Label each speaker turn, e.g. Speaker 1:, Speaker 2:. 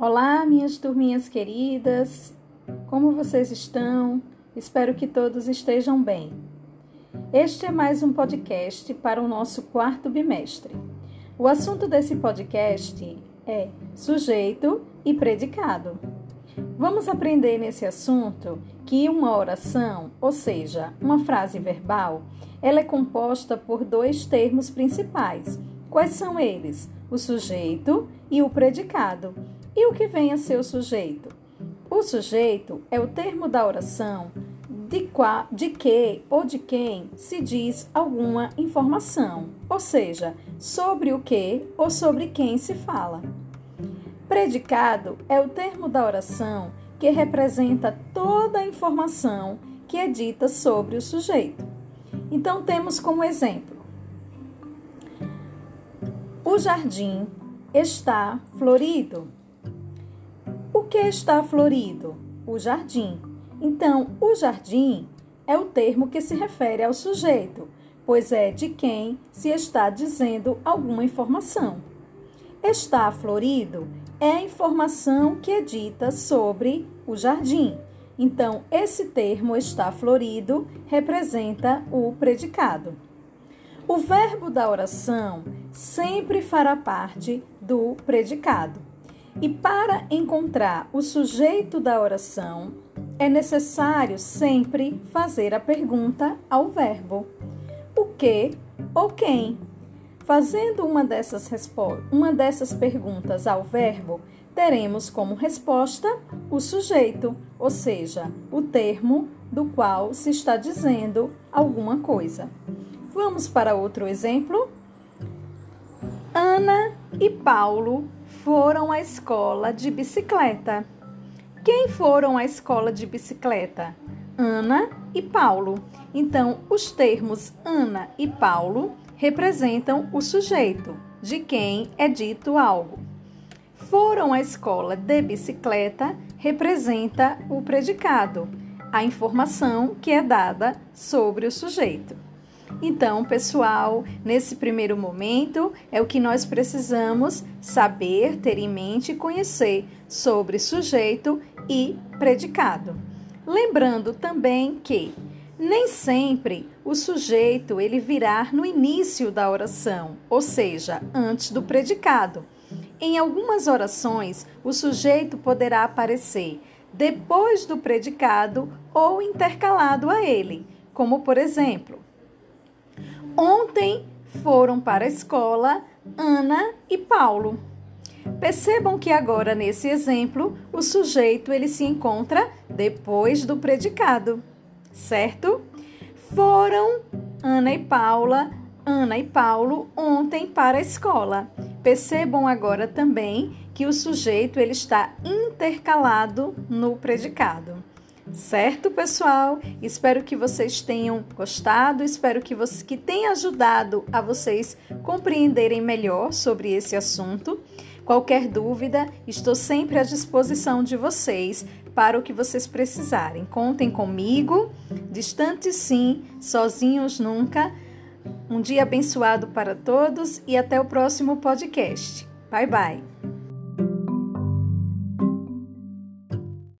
Speaker 1: Olá, minhas turminhas queridas, como vocês estão? Espero que todos estejam bem. Este é mais um podcast para o nosso quarto bimestre. O assunto desse podcast é sujeito e predicado. Vamos aprender nesse assunto que uma oração, ou seja, uma frase verbal, ela é composta por dois termos principais. Quais são eles? O sujeito e o predicado. E o que vem a ser o sujeito? O sujeito é o termo da oração de, qua, de que ou de quem se diz alguma informação, ou seja, sobre o que ou sobre quem se fala. Predicado é o termo da oração que representa toda a informação que é dita sobre o sujeito. Então, temos como exemplo: o jardim está florido que está florido? O jardim. Então, o jardim é o termo que se refere ao sujeito, pois é de quem se está dizendo alguma informação. Está florido é a informação que é dita sobre o jardim. Então, esse termo está florido representa o predicado. O verbo da oração sempre fará parte do predicado. E para encontrar o sujeito da oração, é necessário sempre fazer a pergunta ao verbo: o que ou quem? Fazendo uma dessas, uma dessas perguntas ao verbo, teremos como resposta o sujeito, ou seja, o termo do qual se está dizendo alguma coisa. Vamos para outro exemplo? Ana e Paulo foram à escola de bicicleta. Quem foram à escola de bicicleta? Ana e Paulo. Então, os termos Ana e Paulo representam o sujeito, de quem é dito algo. Foram à escola de bicicleta representa o predicado, a informação que é dada sobre o sujeito. Então, pessoal, nesse primeiro momento é o que nós precisamos saber, ter em mente e conhecer sobre sujeito e predicado. Lembrando também que nem sempre o sujeito ele virá no início da oração, ou seja, antes do predicado. Em algumas orações, o sujeito poderá aparecer depois do predicado ou intercalado a ele, como por exemplo, Ontem foram para a escola Ana e Paulo. Percebam que agora nesse exemplo o sujeito ele se encontra depois do predicado, certo? Foram Ana e Paula, Ana e Paulo ontem para a escola. Percebam agora também que o sujeito ele está intercalado no predicado. Certo, pessoal? Espero que vocês tenham gostado, espero que, você, que tenha ajudado a vocês compreenderem melhor sobre esse assunto. Qualquer dúvida, estou sempre à disposição de vocês para o que vocês precisarem. Contem comigo, distante sim, sozinhos nunca. Um dia abençoado para todos e até o próximo podcast. Bye bye.